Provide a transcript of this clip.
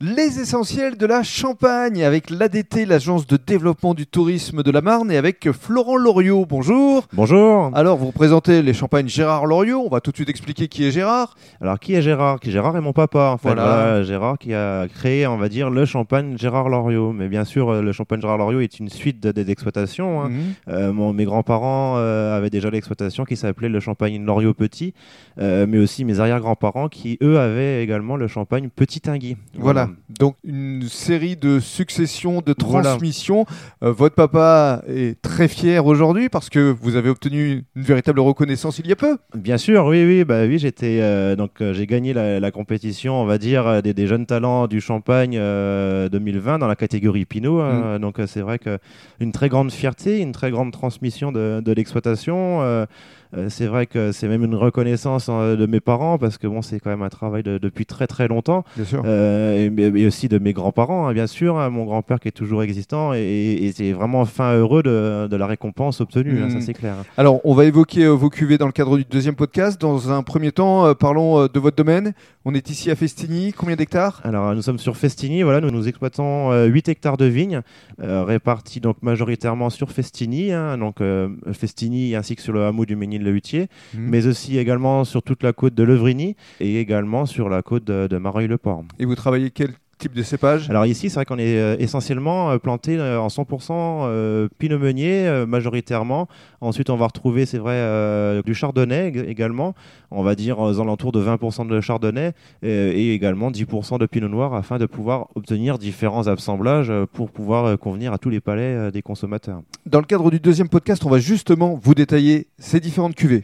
Les essentiels de la Champagne avec l'ADT, l'agence de développement du tourisme de la Marne, et avec Florent Loriot. Bonjour. Bonjour. Alors, vous représentez les Champagnes Gérard Loriot. On va tout de suite expliquer qui est Gérard. Alors, qui est Gérard? Qui Gérard est mon papa. En fait. Voilà. Voilà, Gérard qui a créé, on va dire, le champagne Gérard Loriot. Mais bien sûr, euh, le champagne Gérard Loriot est une suite de- de- d'exploitations. hein. Mhm. Euh, mon- mes grands-parents euh, avaient déjà l'exploitation qui s'appelait le champagne Loriot Petit, euh, mais aussi mes arrière-grands-parents qui, eux, avaient également le champagne Petit Tinguy. Voilà. Donc, une série de successions, de Voilà. transmissions. Euh, votre papa est très fier aujourd'hui parce que vous avez obtenu une véritable reconnaissance il y a peu. Bien sûr, oui, oui, bah oui, j'étais euh, donc euh, j'ai gagné la, la compétition, on va dire des, des jeunes talents du Champagne euh, 2020 dans la catégorie Pinot. hein. Donc euh, c'est vrai que une très grande fierté, une très grande transmission de, de l'exploitation. c'est vrai que c'est même une reconnaissance euh, de mes parents parce que bon, c'est quand même un travail de- depuis très très longtemps. Bien sûr. Euh, et aussi de mes grands-parents, hein, bien sûr, hein, mon grand-père qui est toujours existant et, et, c'est vraiment fin heureux de, de la récompense obtenue, hein, ça c'est clair. Alors, on va évoquer euh, vos cuvées dans le cadre du deuxième podcast. Dans un premier temps, euh, parlons euh, de votre domaine. On est ici à Festigny. Combien d'hectares? Alors, nous sommes sur Festigny. Voilà, nous, nous exploitons euh, 8 hectares de vignes, répartis donc majoritairement sur Festigny, donc Festigny ainsi que sur le hameau du Ménil-le-Hutier, Mhm. mais aussi également sur toute la côte de Levrigny et également sur la côte de, de Mareuil-le-Port. Et vous travaillez quel type de cépage Alors ici, c'est vrai qu'on est euh, essentiellement euh, planté euh, en 100% euh, pinot meunier majoritairement. Ensuite, on va retrouver, c'est vrai, du chardonnay ég- également. On va dire aux alentours de 20% de chardonnay et également 10% de pinot noir afin de pouvoir obtenir différents assemblages pour pouvoir convenir à tous les palais des consommateurs. Dans le cadre du deuxième podcast, on va justement vous détailler ces différentes cuvées.